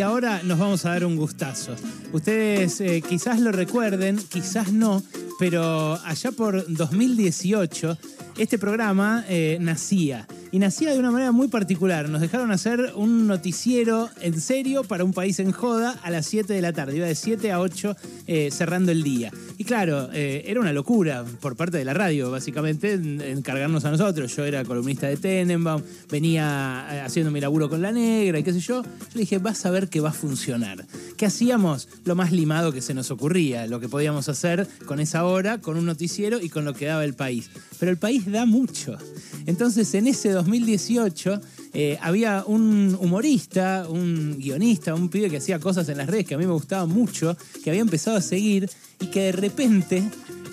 Y ahora nos vamos a dar un gustazo. Ustedes eh, quizás lo recuerden, quizás no, pero allá por 2018 este programa eh, nacía. Y nacía de una manera muy particular. Nos dejaron hacer un noticiero en serio para un país en joda a las 7 de la tarde. Iba de 7 a 8 eh, cerrando el día. Y claro, eh, era una locura por parte de la radio, básicamente, en- encargarnos a nosotros. Yo era columnista de Tenenbaum, venía haciendo mi laburo con la negra y qué sé yo. Yo le dije, vas a ver que va a funcionar. ¿Qué hacíamos? Lo más limado que se nos ocurría, lo que podíamos hacer con esa hora, con un noticiero y con lo que daba el país. Pero el país da mucho. Entonces, en ese 2018 eh, había un humorista, un guionista, un pibe que hacía cosas en las redes que a mí me gustaba mucho, que había empezado a seguir y que de repente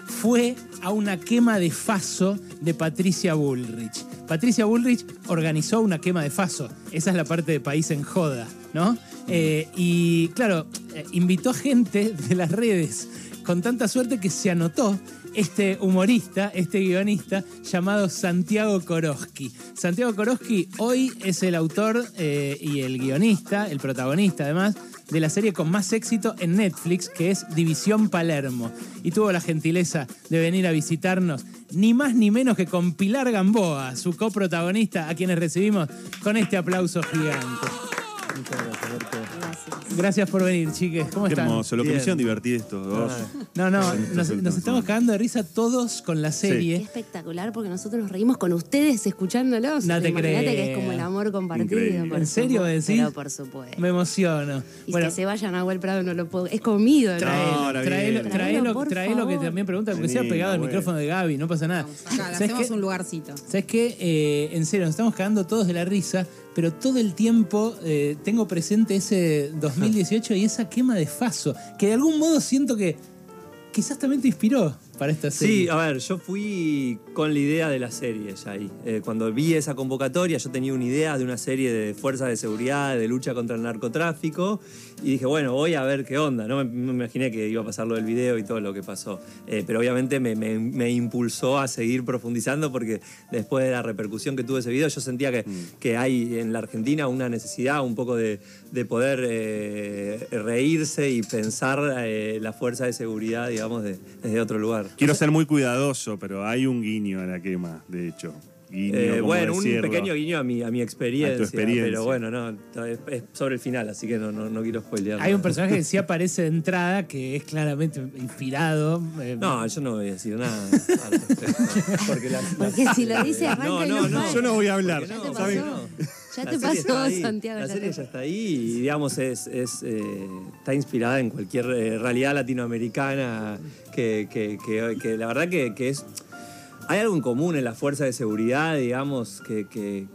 fue a una quema de faso de Patricia Bullrich. Patricia Bullrich organizó una quema de faso. Esa es la parte de País en Joda, ¿no? Eh, y claro, eh, invitó gente de las redes con tanta suerte que se anotó este humorista, este guionista llamado Santiago Koroski. Santiago Koroski hoy es el autor eh, y el guionista, el protagonista además, de la serie con más éxito en Netflix, que es División Palermo. Y tuvo la gentileza de venir a visitarnos, ni más ni menos que con Pilar Gamboa, su coprotagonista, a quienes recibimos con este aplauso gigante. Gracias, por venir, chiques. ¿Cómo Qué están? hermoso, lo que me Bien. hicieron divertir estos dos. No, no, Son nos, estamos cagando de risa todos con la Qué serie. espectacular, porque nosotros nos reímos con ustedes escuchándolos. No te Imagínate creo. que es como el amor compartido. Increíble. por ¿En serio supuesto. decís? Pero por supuesto. Me emociono. Y Bueno, que se vayan a Agua Prado no lo puedo. Es comido, ¿no? Trae- ahora traelo, bien. traelo, Traelo, por traelo que favor. también pregunta, Vení, sea pegado al bueno. micrófono de Gaby, no pasa nada. Acá, le ¿Sabes hacemos qué? un lugarcito. ¿Sabes qué? Eh, en serio, nos estamos cagando todos de la risa, pero todo el tiempo eh, tengo presente ese 2018 y esa quema de Faso, que de algún modo siento que quizás también te inspiró para esta serie. Sí, a ver, yo fui con la idea de la serie ya ahí. Eh, cuando vi esa convocatoria, yo tenía una idea de una serie de fuerzas de seguridad, de lucha contra el narcotráfico, y dije, bueno, voy a ver qué onda. No me, imaginé que iba a pasar lo del video y todo lo que pasó. Eh, pero obviamente me, me- me impulsó a seguir profundizando porque después de la repercusión que tuvo ese video, yo sentía que, que hay en la Argentina una necesidad un poco de, de poder eh, reírse y pensar eh, la fuerza de seguridad, digamos, de- desde otro lugar. Quiero ser muy cuidadoso, pero hay un guiño a la quema, de hecho. Guiño, Eh, ¿cómo bueno, un pequeño guiño a mi, a mi experiencia, A tu experiencia. Pero bueno, no, es, es sobre el final, así que no, no, no quiero spoilear. Hay un personaje que sí aparece de entrada, que es claramente inspirado. eh, No, yo no voy a decir nada al. Porque, la- la- Porque si lo dice, arranca No, no, no. Yo no voy a hablar. Ya te pasó. Ya La te pasó, Santiago. La ya serie ya está ahí y, digamos, es, es, eh, está inspirada en cualquier eh, realidad latinoamericana que, que- que- que la verdad que, que es... Hay algo en común en la fuerza de seguridad, digamos, que, que-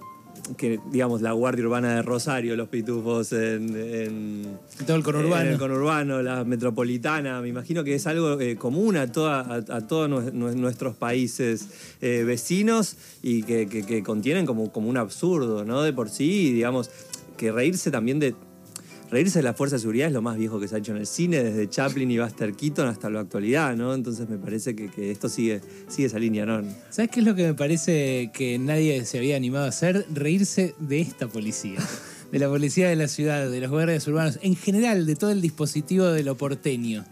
que, digamos, la Guardia Urbana de Rosario, los pitufos en... en todo el conurbano. en el conurbano, la metropolitana, me imagino que es algo eh, común a, toda- a, a todos nue- nue- nuestros países eh, vecinos y que, que- que contienen como, como un absurdo, ¿no? De por sí, digamos, que reírse también de... Reírse de la fuerza de seguridad es lo más viejo que se ha hecho en el cine, desde Chaplin y Buster Keaton hasta la actualidad, ¿no? Entonces me parece que, esto sigue, sigue esa línea, ¿no? ¿Sabes qué es lo que me parece que nadie se había animado a hacer? Reírse de esta policía. De la policía de la ciudad, de los guardias urbanos, en general, de todo el dispositivo de lo porteño.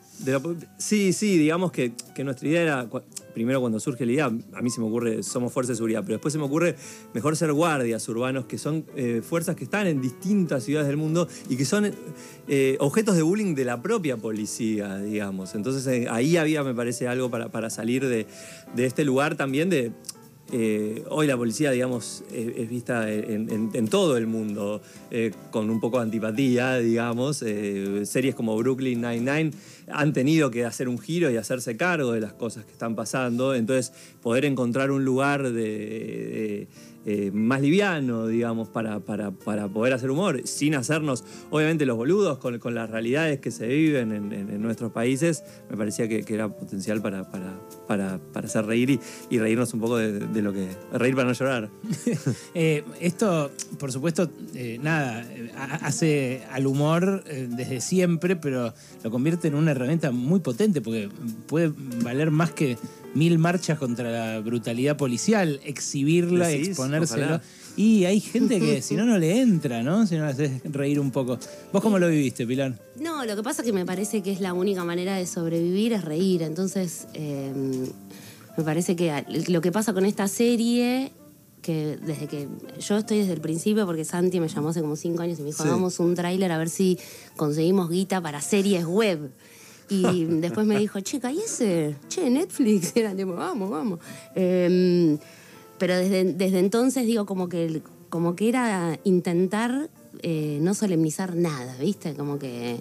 Sí, sí, digamos que, que nuestra idea era, primero cuando surge la idea, a mí se me ocurre, somos fuerza de seguridad, pero después se me ocurre mejor ser guardias urbanos, que son eh, fuerzas que están en distintas ciudades del mundo y que son eh, objetos de bullying de la propia policía, digamos. Entonces eh, ahí había, me parece, algo para, para salir de, de este lugar también de... eh, hoy la policía, digamos, es, vista en, todo el mundo eh, con un poco de antipatía, digamos. Eh, series como Brooklyn Nine-Nine han tenido que hacer un giro y hacerse cargo de las cosas que están pasando. Entonces, poder encontrar un lugar de- eh, más liviano, digamos, para, para- para poder hacer humor, sin hacernos, obviamente, los boludos con, con las realidades que se viven en, nuestros países, me parecía que, que era potencial para, para, hacer reír y, y reírnos un poco de, de lo que... Reír para no llorar. Eh, esto, por supuesto, eh, nada, ha- hace al humor desde siempre, pero lo convierte en una herramienta muy potente porque puede valer más que mil marchas contra la brutalidad policial, exhibirla, Decís, exponérselo. ojalá. Y hay gente que si no, no le entra, ¿no? Si no le haces reír un poco. ¿Vos cómo lo viviste, Pilar? No, lo que pasa es que me parece que es la única manera de sobrevivir es reír. Entonces, eh, me parece que lo que pasa con esta serie, que desde que yo estoy desde el principio, porque Santi me llamó hace como cinco años y me dijo, Sí. hagamos un tráiler a ver si conseguimos guita para series web. Y después me dijo, chica, ¿y ese? Che, Netflix. Era tipo, vamos, vamos. Eh, pero desde, desde entonces digo como que, como que era intentar eh, no solemnizar nada, ¿viste? Como que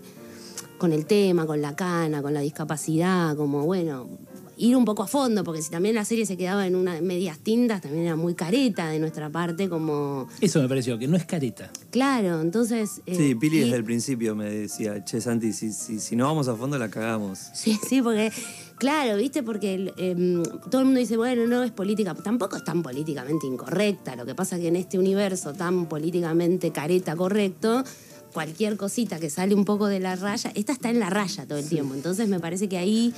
con el tema, con la cana, con la discapacidad, como bueno, ir un poco a fondo, porque si también la serie se quedaba en una medias tintas, también era muy careta de nuestra parte, como, Eso me pareció, que no es careta. claro, entonces... eh, Sí, Pili y- desde el principio me decía, che, Santi, si, si, si no vamos a fondo la cagamos. Sí, sí, porque, claro, ¿viste? Porque em, todo el mundo dice, bueno, no es política. Tampoco es tan políticamente incorrecta. Lo que pasa es que en este universo tan políticamente careta correcto, cualquier cosita que sale un poco de la raya, esta está en la raya todo el tiempo. Entonces me parece que ahí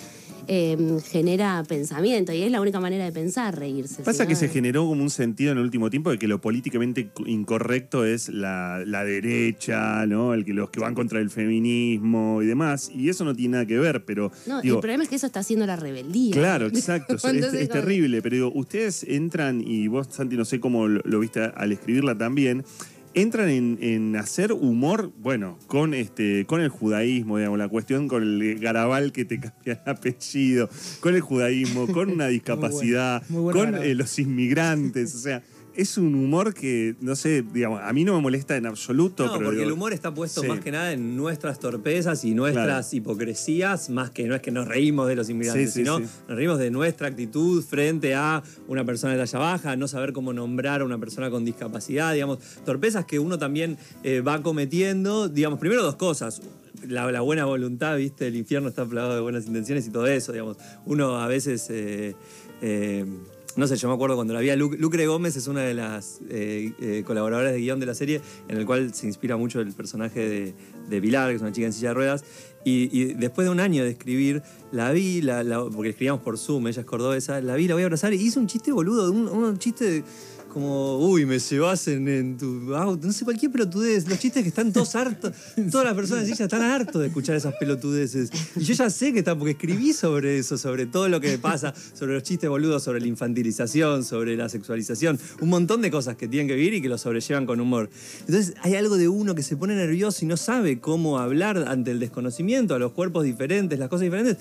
em, genera pensamiento y es la única manera de pensar, reírse. Pasa si que no- se generó como un sentido en el último tiempo de que lo políticamente co- incorrecto es la, la derecha, ¿no? El que, los que van contra el feminismo y demás. Y eso no tiene nada que ver, pero. No, digo, el problema es que eso está haciendo la rebeldía. Claro, exacto. es, Entonces, es como- terrible. Pero digo, ustedes entran, y vos, Santi, no sé cómo lo, lo viste al escribirla también. Entran en, en hacer humor, bueno, con este, con el judaísmo, digamos, la cuestión con el garabal que te cambia el apellido, con el judaísmo, con una discapacidad, muy bueno con eh, los inmigrantes, o sea, es un humor que, no sé, digamos, a mí no me molesta en absoluto. No, pero porque digo, el humor está puesto sí. más que nada en nuestras torpezas y nuestras hipocresías, más que no es que nos reímos de los inmigrantes, Sí, sí, sino nos reímos de nuestra actitud frente a una persona de talla baja, no saber cómo nombrar a una persona con discapacidad, digamos, torpezas que uno también eh, va cometiendo, digamos, primero dos cosas. La, la buena voluntad, ¿viste? El infierno está plagado de buenas intenciones y todo eso, digamos. Uno a veces... eh, eh, no sé, yo me acuerdo cuando la vi a Lu- Lucre Gómez, es una de las eh, eh, colaboradoras de guion de la serie, en el cual se inspira mucho el personaje de, de Pilar, que es una chica en silla de ruedas. Y, después de un año de escribir, la vi, la- porque escribíamos por Zoom, ella es cordobesa, la vi, la voy a abrazar y hizo un chiste boludo, un, un chiste de- como, uy, me llevas en, en tu auto, no sé, cualquier pelotudez. Los chistes que están todos hartos, todas las personas en están hartos de escuchar esas pelotudeces. Y yo ya sé que está, porque escribí sobre eso, sobre todo lo que pasa, sobre los chistes boludos, sobre la infantilización, sobre la sexualización, un montón de cosas que tienen que vivir y que lo sobrellevan con humor. Entonces hay algo de uno que se pone nervioso y no sabe cómo hablar ante el desconocimiento, a los cuerpos diferentes, las cosas diferentes.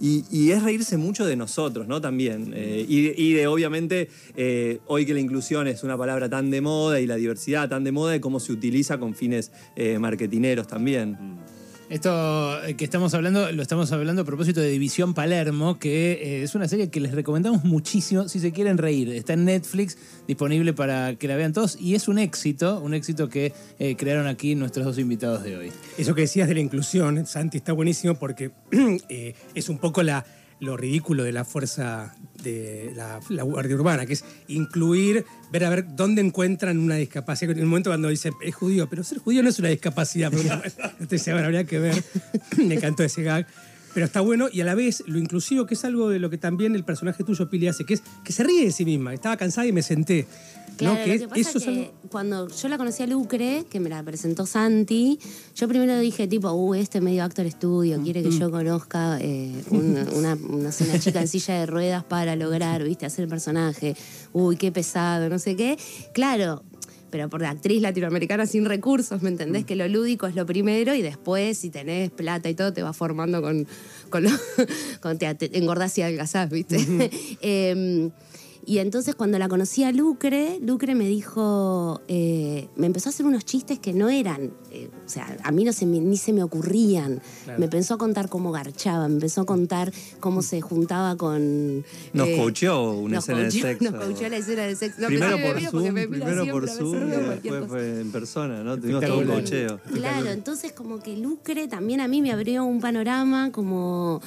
Y, es reírse mucho de nosotros, ¿no? También. Eh, y, de, obviamente, eh, hoy que la inclusión es una palabra tan de moda y la diversidad tan de moda, de cómo se utiliza con fines eh, marketineros también. Esto eh, que estamos hablando, lo estamos hablando a propósito de División Palermo, que eh, es una serie que les recomendamos muchísimo si se quieren reír. Está en Netflix, disponible para que la vean todos, y es un éxito, un éxito que eh, crearon aquí nuestros dos invitados de hoy. Eso que decías de la inclusión, Santi, está buenísimo porque es un poco la, lo ridículo de la fuerza de la, Guardia Urbana, que es incluir, ver a ver dónde encuentran una discapacidad. En el momento cuando dice es judío, pero ser judío no es una discapacidad. Pero bueno, habría que ver. Me encantó ese gag. Pero está bueno y a la vez lo inclusivo, que es algo de lo que también el personaje tuyo, Pili, hace, que es que se ríe de sí misma. Estaba cansada y me senté. Claro, ¿no? lo Que que pasa eso es que cuando yo la conocí a Lucre, que me la presentó Santi, yo primero dije tipo, uh, este medio actor estudio, quiere que yo conozca eh, un- una, una, una chica en silla de ruedas para lograr, viste, hacer el personaje. Uy, qué pesado, no sé qué. Claro, pero por la actriz latinoamericana sin recursos, ¿me entendés? Que lo lúdico es lo primero y después, si tenés plata y todo, te vas formando con, con, lo, con te, engordás y adelgazás, ¿viste? y entonces cuando la conocí a Lucre, Lucre me dijo, eh, me empezó a hacer unos chistes que no eran, eh, o sea, a mí no se me- ni se me ocurrían. Me empezó a contar cómo garchaba, me empezó a contar cómo se juntaba con... Nos eh, coacheó una nos escena de sexo. Nos coacheó la escena de sexo. No, primero por Zoom, primero por Zoom después fue en persona, ¿no? Tuvimos todo un cocheo. Claro, entonces como que Lucre también a mí me abrió un panorama como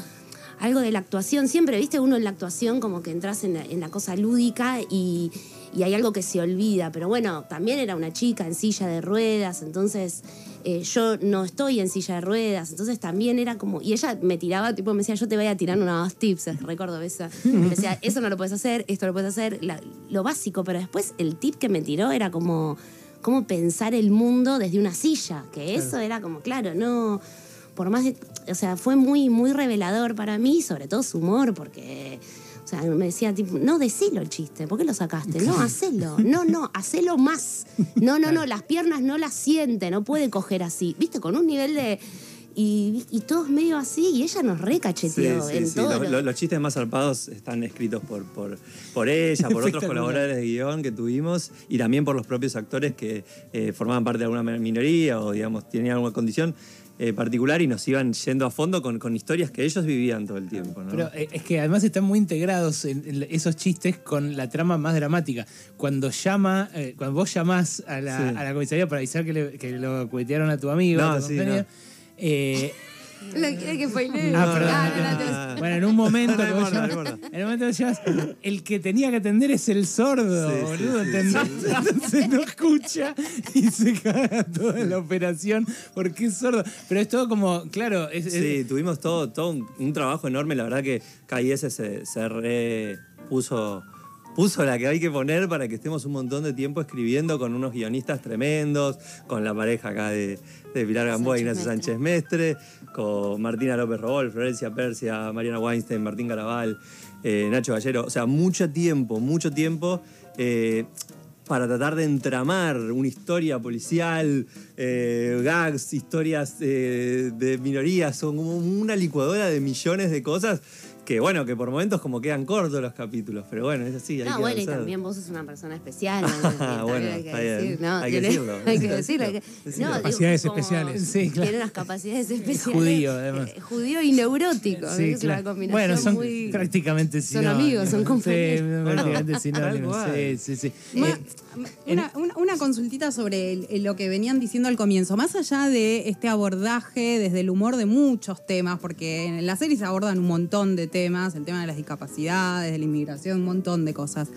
algo de la actuación. Siempre, viste, uno en la actuación como que entras en la, en la cosa lúdica y, y hay algo que se olvida, pero bueno, también era una chica en silla de ruedas, entonces eh, yo no estoy en silla de ruedas, entonces también era como, y ella me tiraba, tipo, me decía, yo te voy a tirar unos tips, recuerdo esa, me decía, eso no lo puedes hacer, esto lo puedes hacer, la- lo básico, pero después el tip que me tiró era como, cómo pensar el mundo desde una silla, que eso era como, claro, no, por más de, o sea, fue muy, muy revelador para mí, sobre todo su humor, porque... O sea, me decía, tipo, no, decilo el chiste, ¿por qué lo sacaste? No, hacelo. No, no, hacelo más. No, no, no, las piernas no las siente, no puede coger así. ¿Viste? Con un nivel de. Y, y todos medio así, y ella nos recacheteó sí, en sí. todo. Los, lo- los- los chistes más zarpados están escritos por, por, por ella, por otros colaboradores de guion que tuvimos y también por los propios actores que eh, formaban parte de alguna minoría o, digamos, tenían alguna condición eh, particular y nos iban yendo a fondo con, con historias que ellos vivían todo el tiempo. ¿no? Pero eh, es que además están muy integrados en, en esos chistes con la trama más dramática. Cuando llama, eh, cuando vos llamás a la, Sí. a la comisaría para avisar que, le- que lo cuetearon a tu amigo, No, a tu sí, compañero, no. eh, Lo quiere que spoilee. Ah, perdón. Ah, no, no, no, Ah. Bueno, en un momento No no llamas- en el momento llamas, el que tenía que atender es el sordo, Sí, sí, boludo, sí, ¿entendés? Entonces no escucha y se caga toda la operación porque es sordo. Pero es todo como, claro, es, es- Sí, tuvimos todo, todo un, un trabajo enorme. La verdad que KIS se, se re puso, la que hay que poner para que estemos un montón de tiempo escribiendo con unos guionistas tremendos, con la pareja acá de, de Pilar Gamboa y Ignacio Sánchez Mestre, con Martina López Robol, Florencia Persia, Mariana Weinstein, Martín Garabal, eh, Nacho Gallero. O sea, mucho tiempo, mucho tiempo. eh, para tratar de entramar una historia policial, eh, gags, historias de minorías, son como una licuadora de millones de cosas que, bueno, que por momentos como quedan cortos los capítulos, pero bueno, es así. hay No, que bueno, y también vos sos una persona especial. ¿no? Ah, bueno, hay que decir, ¿no? Hay que decirlo. Hay que decirlo. hay que- Decirlo. no, digo, Capacidades como- especiales. Sí, claro. Tiene unas capacidades especiales. Judío, además. Eh, judío y neurótico. Sí, es claro. una combinación Bueno, son muy... prácticamente son sinónimos. amigos, son compañeros. Sí, prácticamente sinónimos. Sí, sí, sí. Ma- Eh, una, una- una consultita sobre lo que venían diciendo al comienzo. Más allá de este abordaje desde el humor de muchos temas, porque en la serie se abordan un montón de temas, el tema de las discapacidades, de la inmigración, un montón de cosas.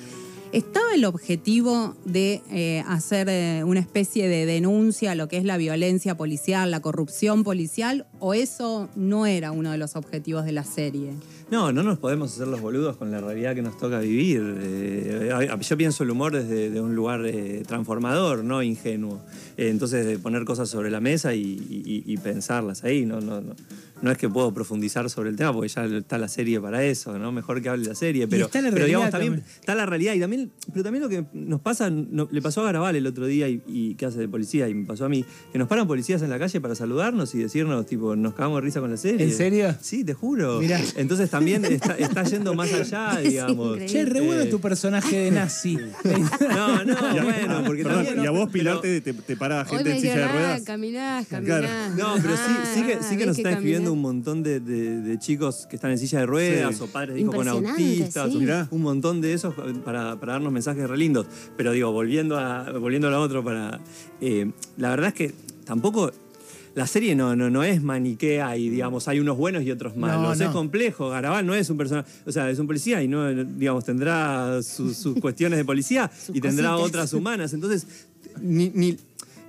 ¿Estaba el objetivo de eh, hacer eh, una especie de denuncia a lo que es la violencia policial, la corrupción policial, o eso no era uno de los objetivos de la serie? No, no nos podemos hacer los boludos con la realidad que nos toca vivir. Eh, yo pienso el humor desde de un lugar transformador, no ingenuo. Entonces, de poner cosas sobre la mesa y- y pensarlas ahí. No, no, no, no es que puedo profundizar sobre el tema porque ya está la serie para eso, ¿no? Mejor que hable la serie. Pero, está la pero digamos, realidad también, también. está la realidad. Y también, pero también lo que nos pasa, no- le pasó a Garabal el otro día y, y que hace de policía y me pasó a mí, que nos paran policías en la calle para saludarnos y decirnos, tipo, nos cagamos de risa con la serie. ¿En serio? Sí, te juro. Mirá. Entonces también está, está yendo más allá, digamos. Che, re bueno Eh, tu personaje de nazi. No, no, bueno, porque perdón, también. y a vos, Pilar, pero- te, te, te para Hoy gente en silla de ah, ruedas. caminás, Claro. caminás. No, pero sí, sí que, sí que Ah, nos ves están escribiendo. Un montón de, de- de chicos que están en silla de ruedas Sí. o padres de hijos con autistas, sí. o- Mirá. un montón de esos para, para darnos mensajes re lindos. Pero digo, volviendo a, volviendo a lo otro, para, eh, la verdad es que tampoco... La serie no, no, no es maniquea y, digamos, hay unos buenos y otros malos. no. Es complejo. Garabal no es un personaje... O sea, es un policía y, no, digamos, tendrá sus, sus cuestiones de policía y tendrá cositas. otras humanas. Entonces, ni, ni,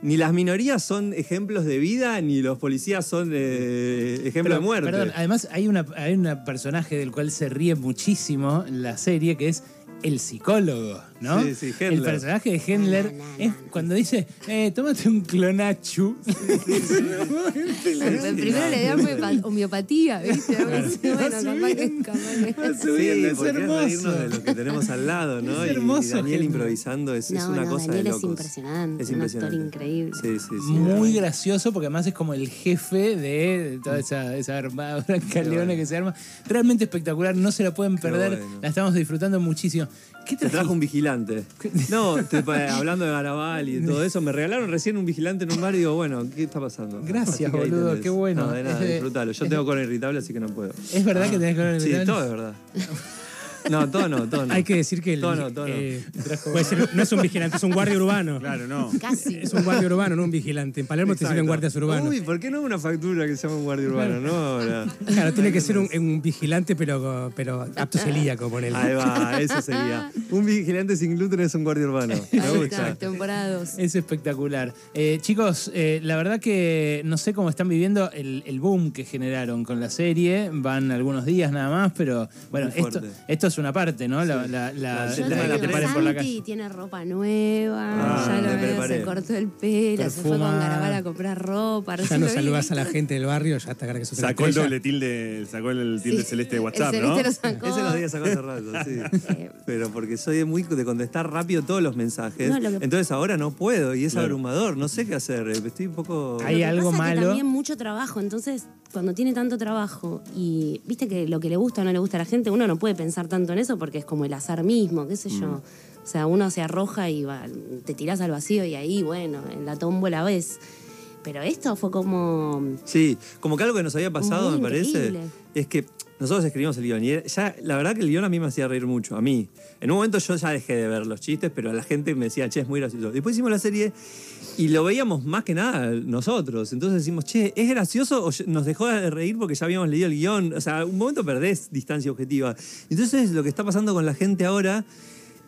ni las minorías son ejemplos de vida, ni los policías son eh, ejemplos de muerte. Perdón, además hay una hay un personaje del cual se ríe muchísimo en la serie que es el psicólogo, ¿no? Sí, sí, Hendler. El personaje de Hendler No, no, no, es no. cuando dice, eh, tómate un clonachu. Primero le da homeopa- homeopatía, ¿viste? bueno, capaz que, capaz es porque es hermoso. de lo que tenemos al lado, ¿no? Es Y- hermoso, y, Daniel Hendler. improvisando es, es una no, cosa Daniel de es locos. impresionante, Es un actor increíble. Sí, sí, sí. Muy gracioso porque además es como el jefe de, toda esa, esa armada bueno. que se arma. Realmente espectacular, no se la pueden perder, bueno. la estamos disfrutando muchísimo. ¿Qué Te trajo un vigilante. No, te- pa- hablando de Garabal y de todo eso, me regalaron recién un vigilante en un bar y digo, bueno, ¿qué está pasando? Gracias, que boludo, tenés. qué bueno. No, de nada, disfrutalo. Yo tengo cola irritable, así que no puedo. ¿Es verdad que tenés que ver el Sí, todo es verdad. No, todo no, todo no. Hay que decir que el, Todo no, todo no. eh, puede ser- no es un vigilante, es un guardia urbano. Claro, no. Casi. Es un guardia urbano, no un vigilante. En Palermo te sirven guardias urbanos. Uy, ¿por qué no una factura que se llama un guardia urbano? No, ahora. Claro, tiene que ser un, un vigilante, pero, pero apto celíaco, ponele. Ahí va, eso sería. Un vigilante sin gluten es un guardia urbano. Me gusta. 2. Es espectacular. Eh, chicos, eh, la verdad que no sé cómo están viviendo el, el boom que generaron con la serie. Van algunos días nada más, pero bueno, esto, esto es una parte, ¿no? La, la- la- Sí, Yo el tema de la te digo, paren por la Santi calle. tiene ropa nueva, Ah, ya lo me veo, preparé. se cortó el pelo, se fue con. Garabal a comprar ropa. Ya recién no lo vi, saludas a la gente del barrio, ya está que sos una Sacó el estrella. doble tilde, sacó el tilde Sí, celeste de el WhatsApp, celeste ¿no? lo sacó. Ese los días sacó hace rato, sí. Pero porque soy muy de contestar rápido todos los mensajes. No, lo que- Entonces ahora no puedo y es Claro. abrumador. No sé qué hacer. Estoy un poco. Hay Lo que algo pasa es que malo. también mucho trabajo, entonces cuando tiene tanto trabajo y viste que lo que le gusta o no le gusta a la gente, uno no puede pensar tanto en eso porque es como el azar mismo, qué sé Mm. yo. O sea, uno se arroja y va, te tirás al vacío y ahí, bueno, en la tómbola ves. Pero esto fue como... Sí, como que algo que nos había pasado, me parece, es que nosotros escribimos el guion y ya, la verdad que el guion a mí me hacía reír mucho, a mí. En un momento yo ya dejé de ver los chistes, pero la gente me decía, che, es muy gracioso. Después hicimos la serie y lo veíamos más que nada nosotros. Entonces decimos, che, ¿es gracioso o nos dejó de reír porque ya habíamos leído el guion? O sea, un momento perdés distancia objetiva. Entonces lo que está pasando con la gente ahora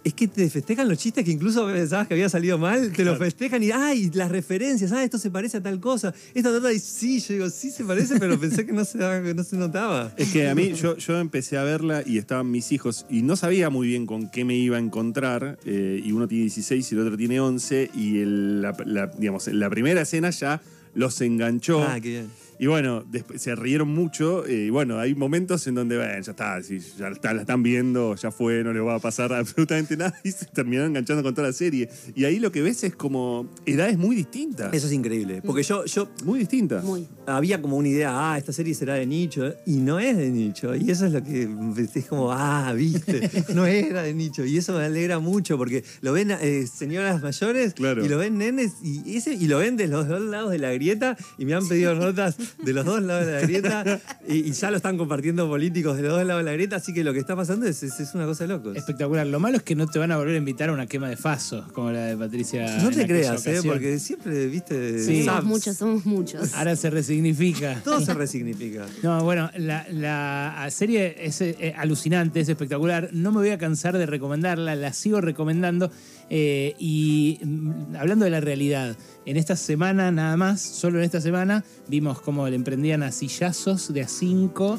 es que te festejan los chistes que incluso pensabas que había salido mal, te los festejan y, ay, las referencias, ah, esto se parece a tal cosa, esta otra, y sí, yo digo, sí se parece, pero pensé que no se, no se notaba. Es que a mí, yo, yo empecé a verla y estaban mis hijos y no sabía muy bien con qué me iba a encontrar. eh, y uno tiene 16 y el otro tiene 11. Y el- la, la- digamos, la primera escena ya los enganchó. Ah, qué bien. Y bueno, después se rieron mucho. eh, y bueno, hay momentos en donde, bueno, ya está, si ya está- la están viendo, ya fue, no le va a pasar absolutamente nada. Y se terminaron enganchando con toda la serie. Y ahí lo que ves es como edades muy distintas. Eso es increíble, porque yo, yo muy distintas. Muy. había como una idea, ah, esta serie será de nicho, y no es de nicho. Y eso es lo que es como, ah, viste, no era de nicho. Y eso me alegra mucho, porque lo ven eh, señoras mayores Claro. y lo ven nenes y, ese, y lo ven de los dos lados de la grieta y me han pedido notas de los dos lados de la grieta y, y ya lo están compartiendo políticos de los dos lados de la grieta, así que lo que está pasando es, es, es una cosa de locos. Espectacular. Lo malo es que no te van a volver a invitar a una quema de faso, como la de Patricia. No te creas, ¿eh? porque siempre, viste, Sí. Somos muchos, somos muchos. Ahora se resignifica. Todo se resignifica. No, bueno, la, la serie es eh, alucinante, es espectacular. No me voy a cansar de recomendarla, la sigo recomendando. Eh, y mm, hablando de la realidad, en esta semana nada más, solo en esta semana, vimos cómo le emprendían a sillazos de a cinco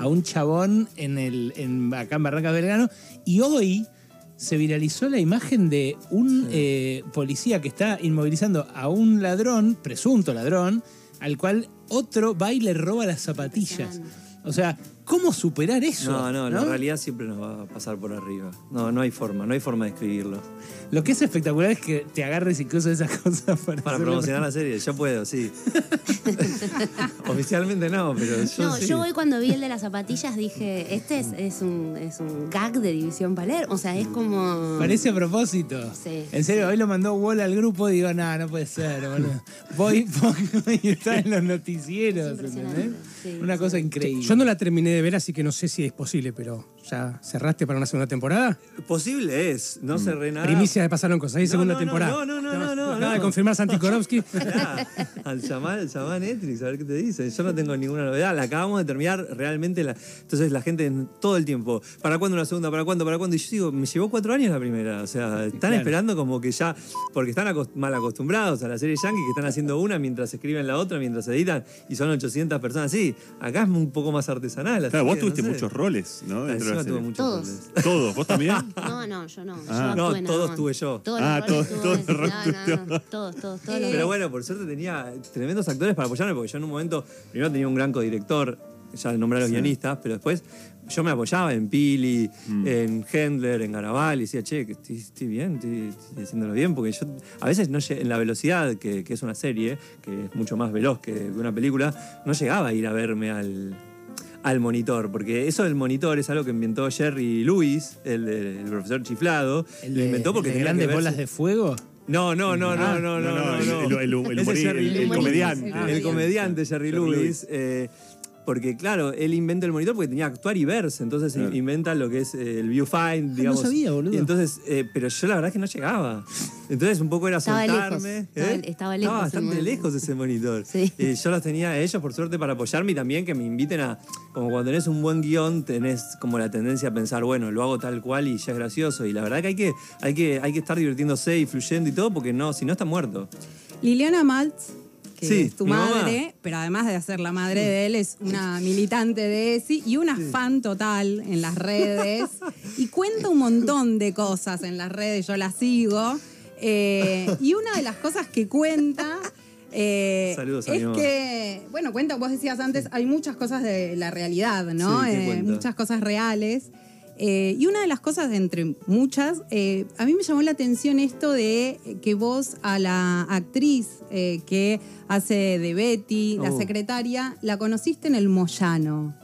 a un chabón en el, en, acá en Barranca Belgrano. Y hoy se viralizó la imagen de un eh, policía que está inmovilizando a un ladrón, presunto ladrón, al cual otro va y le roba las zapatillas. O sea, ¿cómo superar eso? No, no, la realidad siempre nos va a pasar por arriba. No, no hay forma, no hay forma de escribirlo. Lo que es espectacular es que te agarres incluso esas cosas para, promocionar la serie, yo puedo, sí. Oficialmente no, pero yo No, sí. yo hoy cuando vi el de las zapatillas dije, este es, es un, es un gag de División Palermo. O sea, es como... Parece a propósito. Sí. En serio, hoy lo mandó Wall al grupo y digo, no, no puede ser, boludo. Voy, pongo y está en los noticieros. Es ¿entendés? sí, Una sí. cosa increíble. Yo no la terminé de ver, así que no sé si es posible, pero ¿ya cerraste para una segunda temporada? Posible es, no cerré nada. Primicia de Pasaron Cosas, hay No, segunda no, temporada. no, no, no, no, no, Acaba de no. confirmar Santi Korowski. Al llamar, al llamar a Netflix, a ver qué te dicen. Yo no tengo ninguna novedad. La acabamos de terminar realmente. La... Entonces la gente en- todo el tiempo, ¿para cuándo una segunda? ¿Para cuándo? ¿Para cuándo? Y yo digo, me llevó cuatro años la primera. O sea, están Claro. esperando como que ya, porque están mal acostumbrados a la serie Yankee, que están haciendo una mientras escriben la otra, mientras editan, y son 800 personas. Sí, acá es un poco más artesanal. así Claro, vos tuviste no sé. muchos roles, ¿no? Dentro de Encima la tuve serie. muchos Todos. roles. Todos, ¿vos también? No, no, yo no. Ah. yo No, actué nada todos tuve yo. Todos Ah, los todos- no, no, no, Todos, todos, todos. los Pero bueno, por suerte tenía tremendos actores para apoyarme, porque yo en un momento, primero tenía un gran codirector, ya nombré a los guionistas, pero después yo me apoyaba en Pili, en Hendler, en Garabal, y decía, che, que estoy, estoy bien, estoy, estoy haciéndolo bien, porque yo a veces no en la velocidad que, que es una serie, que es mucho más veloz que una película, no llegaba a ir a verme al, al monitor, porque eso del monitor es algo que inventó Jerry Lewis, el, profesor chiflado, El lo inventó porque el de tenía grandes bolas su- de fuego. No, no, no, no, Ah, no, no, no, el- no. el- comediante. El comediante Jerry Jerry Lewis. Porque claro, él inventa el monitor porque tenía que actuar y verse, entonces Claro. inventa lo que es eh, el viewfind, digamos. sabía, boludo. Y entonces, eh, pero yo la verdad es que no llegaba. Entonces un poco era Estaba soltarme. lejos, estaba- ¿eh? estaba lejos el bastante lejos ese monitor. Sí. Eh, yo los tenía a ellos, por suerte, para apoyarme y también que me inviten a. Como cuando tenés un buen guion, tenés como la tendencia a pensar, bueno, lo hago tal cual y ya es gracioso. Y la verdad que hay que, hay que, hay que estar divirtiéndose y fluyendo y todo, porque no, si no está muerto. Liliana Maltz, que Sí, es tu mamá. madre, pero además de ser la madre de él, es una militante de ESI y una fan total en las redes. y cuenta un montón de cosas en las redes, yo la sigo. Eh, y una de las cosas que cuenta. eh, Saludos es que, bueno, cuenta, vos decías antes, hay muchas cosas de la realidad, ¿no? Sí, ¿qué Eh, muchas cosas reales. Eh, y una de las cosas, entre muchas, eh, a mí me llamó la atención esto de que vos a la actriz eh, que hace de Betty, la Oh. secretaria, la conociste en el Moyano.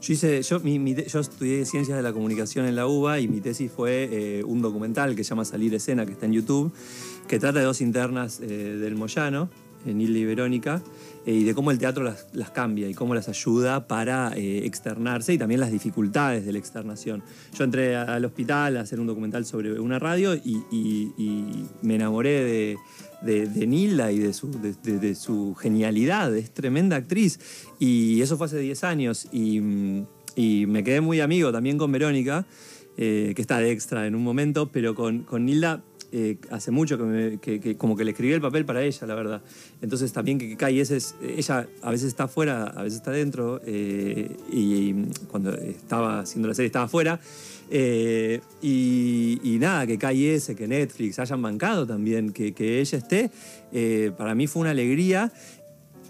Yo hice, yo, mi- mi te- yo estudié ciencias de la comunicación en la UBA y mi tesis fue eh, un documental que se llama Salir Escena, que está en YouTube, que trata de dos internas eh, del Moyano, eh, Nilda y Verónica, eh, y de cómo el teatro las, cambia y cómo las ayuda para eh, externarse y también las dificultades de la externación. Yo entré al hospital a hacer un documental sobre una radio y, me enamoré de, de, Nilda y de su, de, su genialidad. Es tremenda actriz. Y eso fue hace 10 años. Y, y me quedé muy amigo también con Verónica, eh, que está de extra en un momento, pero con, con Nilda. Eh, hace mucho que, me- que- que como que le escribí el papel para ella, la verdad. Entonces también que, que ese es- ella a veces está afuera, a veces está dentro, eh, y, cuando estaba haciendo la serie estaba afuera. Eh, y, y nada, que KS, que Netflix hayan bancado también, que, que ella esté, eh, para mí fue una alegría.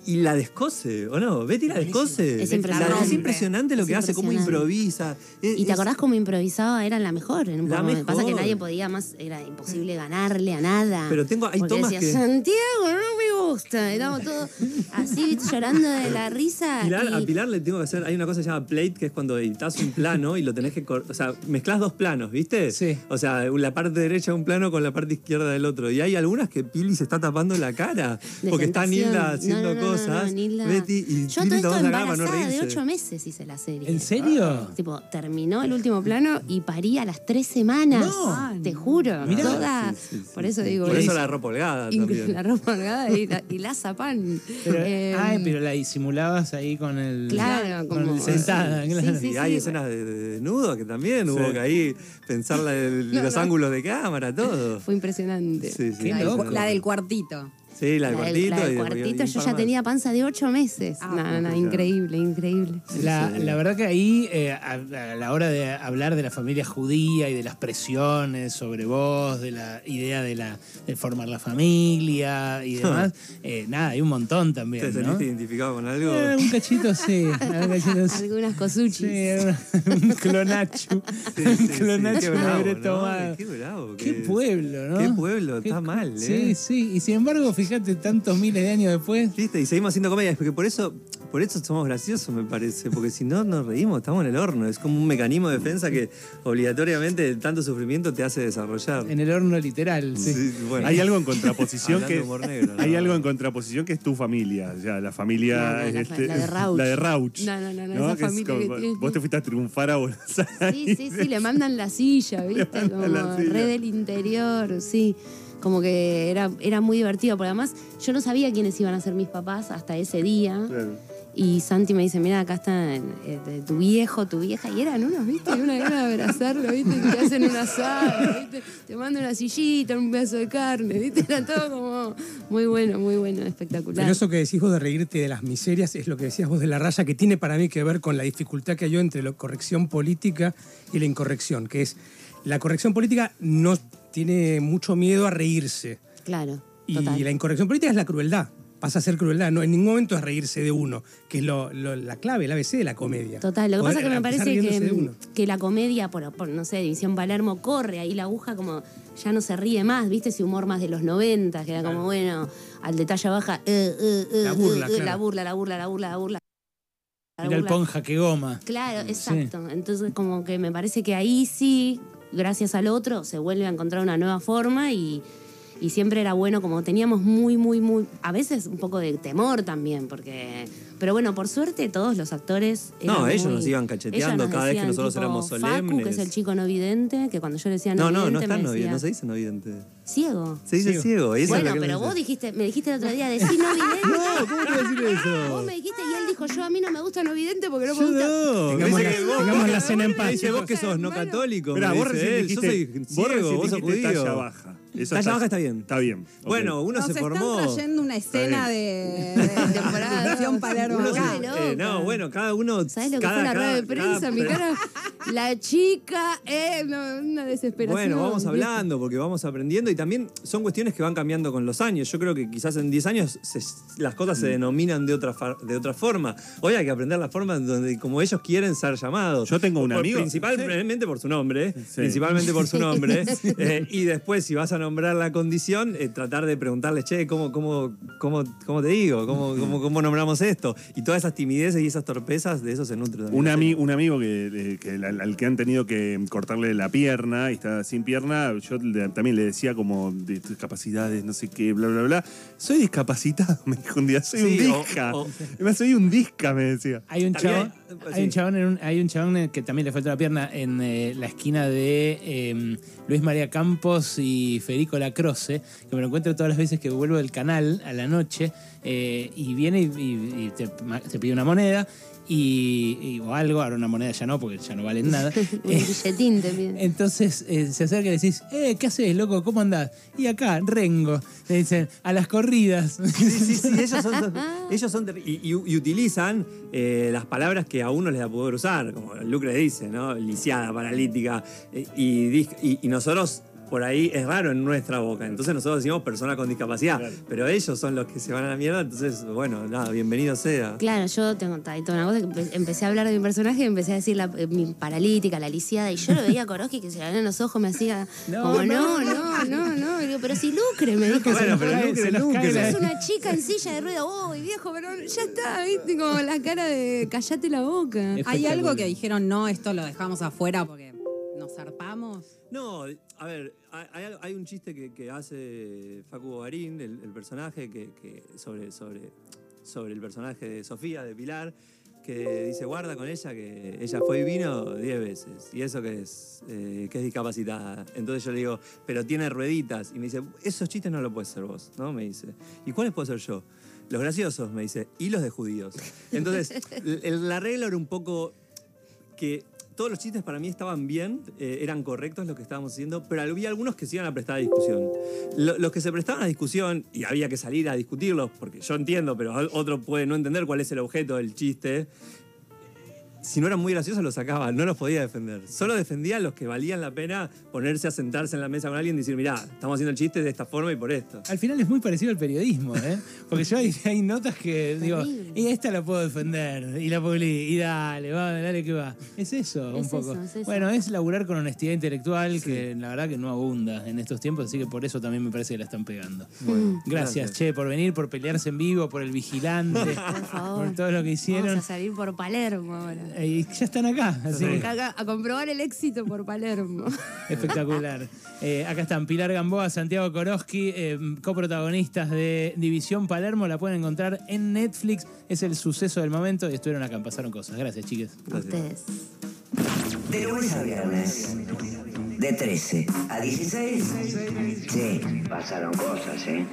Y la descose, ¿o no? Betty la descose. Es La- impresionante. es impresionante lo Es que hace, cómo improvisa. Es- ¿Y te es- acordás cómo improvisaba? Era la mejor. En un La momento. Pasa que mejor. nadie podía más, era imposible ganarle a nada. Pero tengo- hay Porque tomas decía, que- Santiago, no me gusta. Estamos todos así, ¿viste? llorando de la risa. Pilar, y- A Pilar le tengo que hacer, hay una cosa que se llama plate, que es cuando editas un plano y lo tenés que, o sea, mezclas dos planos, ¿viste? Sí. O sea, la parte derecha de un plano con la parte izquierda del otro. Y hay algunas que Pili se está tapando la cara, de porque está tentación. Nilda No, haciendo no, no, no, cosas, no, Nilda- Betty y Yo Pili todo esto la cara para no embarazada de ocho meses hice la serie. ¿En serio? Tipo, terminó el último plano y parí a las tres semanas. No. Te juro. Mirá. Toda. Sí, sí, sí. Por eso digo. Por es- eso la ropa holgada también. La ropa holgada y la, y la zapan. Pero, Eh, ay, pero la disimulabas ahí con el. Claro, con como- el sentada, Sí, claro. sí, y hay sí. escenas de, de desnudo que también hubo que ahí pensar la de- No, los no. ángulos de cámara, todo. Fue impresionante. Del, la del cuartito. Sí, la del La del, cuartito. la del y- cuartito, y un yo ya tenía panza de ocho meses. Ah, no, no, no, increíble, increíble. La, Sí. la verdad que ahí, eh, a, a la hora de hablar de la familia judía y de las presiones sobre vos, de la idea de, la, de formar la familia y demás, eh, nada, hay un montón ¿Te también, ¿no? sentiste identificado con algo? Eh, un cachito sí, un cachito sí. Algunas cosuchis. Sí, un clonacho. Sí, un sí, sí, clonacho qué me bravo, habré ¿no? tomado. Qué bravo. Qué que- pueblo, ¿no? Qué pueblo, Qué está mal, Sí, ¿eh? sí. Y sin embargo, fíjate, tantos miles de años después. ¿Viste? Y seguimos haciendo comedia, porque por eso, por eso somos graciosos, me parece, porque si no nos reímos, estamos en el horno. Es como un mecanismo de defensa que obligatoriamente tanto sufrimiento te hace desarrollar. En el horno literal, sí. Sí, bueno. Hay algo en contraposición que de humor negro, ¿no? hay algo en contraposición que es tu familia, ya la familia No, este, la de Rauch. la de Rauch. No, no, no, no, esa Que es familia como- que tiene- vos te fuiste a triunfar a Buenos Aires. Sí, sí, sí, le mandan la silla, ¿viste? Como la silla. red del interior, sí. Como que era, era muy divertido, porque además yo no sabía quiénes iban a ser mis papás hasta ese día. Claro. Y Santi me dice, mira, acá están eh, tu viejo, tu vieja. Y eran unos, ¿viste? Y una gana de abrazarlo, ¿viste? Te hacen un asado, ¿viste? Te mandan una sillita, un pedazo de carne, ¿viste? Era todo como muy bueno, muy bueno, espectacular. Pero eso que decís vos de reírte de las miserias es lo que decías vos de la raya, que tiene para mí que ver con la dificultad que hay yo entre la corrección política y la incorrección, que es la corrección política no tiene mucho miedo a reírse. Claro, Y total. la incorrección política es la crueldad. Pasa a ser crueldad. No, en ningún momento es reírse de uno, que es lo- lo- la clave, el ABC de la comedia. Total, lo que Poder pasa es que me parece que, que la comedia, por, por, no sé, División Palermo, corre ahí la aguja como ya no se ríe más, ¿viste? Ese humor más de los 90, que era como, bueno, al detalle baja, eh, eh, eh, La burla, eh, claro. la burla, la burla, la burla, la burla. la Mira el burla. ponja que goma. Claro, exacto. Entonces, como que me parece que ahí sí, gracias al otro, se vuelve a encontrar una nueva forma y, y siempre era bueno, como teníamos muy, muy, muy, a veces un poco de temor también, porque, pero bueno, por suerte todos los actores... eran No, ellos muy- nos iban cacheteando nos cada vez que nosotros tipo, éramos Facu, que solemnes. es el chico no vidente, que cuando yo le decía no, No, no, no está no vidente, no se dice no vidente. Ciego. Se dice Ciego. ciego. Bueno, pero vos dijiste, me dijiste el otro día, decí no vidente. No, ¿cómo te voy a decir eso? Vos me dijiste y él dijo, yo a mí no me gusta no vidente porque no me Yo gusta... no. Tengamos Me la- vos- tengamos la cena en paz, Me dice vos que sos no católico. Mirá, me vos recién dijiste, Yo soy vos ciego, recién vos sos judío. talla baja. Talla baja está bien. Está bien. ok. Bueno, uno Nos se están formó. trayendo una escena de, de temporada. Edición Palermo Uno se- loca. Eh, no, bueno, cada uno. ¿Sabes lo que cada- fue la rueda cada- de prensa? cada- Mi cara, la chica, eh, no, una desesperación. Bueno, vamos hablando porque vamos aprendiendo y también son cuestiones que van cambiando con los años. Yo creo que quizás en 10 años se- las cosas se denominan de otra, de otra forma. Hoy hay que aprender la forma en donde como ellos quieren ser llamados. Yo tengo un Por- amigo- Principalmente por su nombre. Sí. Principalmente por su nombre. eh, y después, si vas a nombrar la condición, eh, tratar de preguntarles, che, ¿cómo, cómo, cómo, cómo te digo? ¿Cómo, cómo, ¿Cómo nombramos esto? Y todas esas timideces y esas torpezas, de eso se nutre también. Un, la ami- un amigo que, de- que al, al que han tenido que cortarle la pierna y está sin pierna, yo le- también le decía como de tus capacidades, no sé qué, bla, bla, bla. Soy discapacitado, me dijo un día, soy Sí, un disca. o- soy un disca, me decía. Hay un chabón, hay- hay un chabón, en un- hay un chabón que también le falta una pierna en eh, la esquina de eh, Luis María Campos y Federico Lacroce, que me lo encuentro todas las veces que vuelvo del canal a la noche eh, y viene y, y- y te, ma- te pide una moneda y, y- o algo, ahora una moneda ya no, porque ya no valen nada. Un billetín piden. entonces eh, se acerca y le decís, eh, ¿qué haces, loco? ¿Cómo andás? Y acá, Rengo. Le dicen, a las corridas. Sí, sí, sí, ellos son, ellos son terri- y, y- y utilizan eh, las palabras que a uno les da poder usar, como Lucre dice, ¿no? Lisiada, paralítica, eh, y, dis- y- y nosotros por ahí es raro en nuestra boca, entonces nosotros decimos persona con discapacidad, pero ellos son los que se van a la mierda, entonces, bueno, nada, bienvenido sea. Claro, yo tengo toda una cosa que empe- empecé a hablar de mi personaje y empecé a decir la, eh, mi paralítica, la lisiada, y yo lo veía a Koroski que se le abrían los ojos, me hacía No, como, no, no, no, no, no, Y digo, pero si lucre, me dijo. Bueno, pero cae- Lucre, Lucre. Es una chica en silla de ruedas, oh, viejo, pero ya está, viste, como la cara de callate la boca. Hay algo que dijeron, no, esto lo dejamos afuera porque zarpamos. No, a ver, hay, un chiste que, que hace Facu Bogarín, el, el personaje, que, que sobre, sobre, sobre el personaje de Sofía, de Pilar, que dice, guarda con ella, que ella fue y vino 10 veces. Y eso que es, eh, que es discapacitada. Entonces yo le digo, pero tiene rueditas. Y me dice, esos chistes no los puedes hacer vos, ¿no? Me dice. ¿Y cuáles puedo hacer yo? Los graciosos, me dice, y los de judíos. Entonces, el- la regla era un poco que todos los chistes para mí estaban bien, eh, eran correctos lo que estábamos haciendo, pero había algunos que se iban a prestar a discusión. Lo- los que se prestaban a discusión, y había que salir a discutirlos, porque yo entiendo, pero otro puede no entender cuál es el objeto del chiste, si no eran muy graciosos los sacaba, no los podía defender. Solo defendía a los que valían la pena ponerse a sentarse en la mesa con alguien y decir, mirá, estamos haciendo el chiste de esta forma y por esto. Al final es muy parecido al periodismo, ¿eh? Porque yo hay, hay notas que digo, y esta la puedo defender, y la publi, y dale, va, dale que va. Es eso, un poco. eso, es eso. Bueno, es laburar con honestidad intelectual, que la verdad que no abunda en estos tiempos, así que por eso también me parece que la están pegando. gracias, gracias. Che, por venir, por pelearse en vivo, por el vigilante, Por favor. por todo lo que hicieron. Vamos a salir por Palermo ahora. Y ya están acá, así que Acá- acá, a comprobar el éxito por Palermo. espectacular. Eh, acá están Pilar Gamboa, Santiago Koroski, eh, coprotagonistas de División Palermo. La pueden encontrar en Netflix. Es el suceso del momento y estuvieron acá, pasaron cosas. Gracias, chiques. A ustedes. De lunes a viernes. De 13 a 16. Sí, pasaron cosas, ¿eh?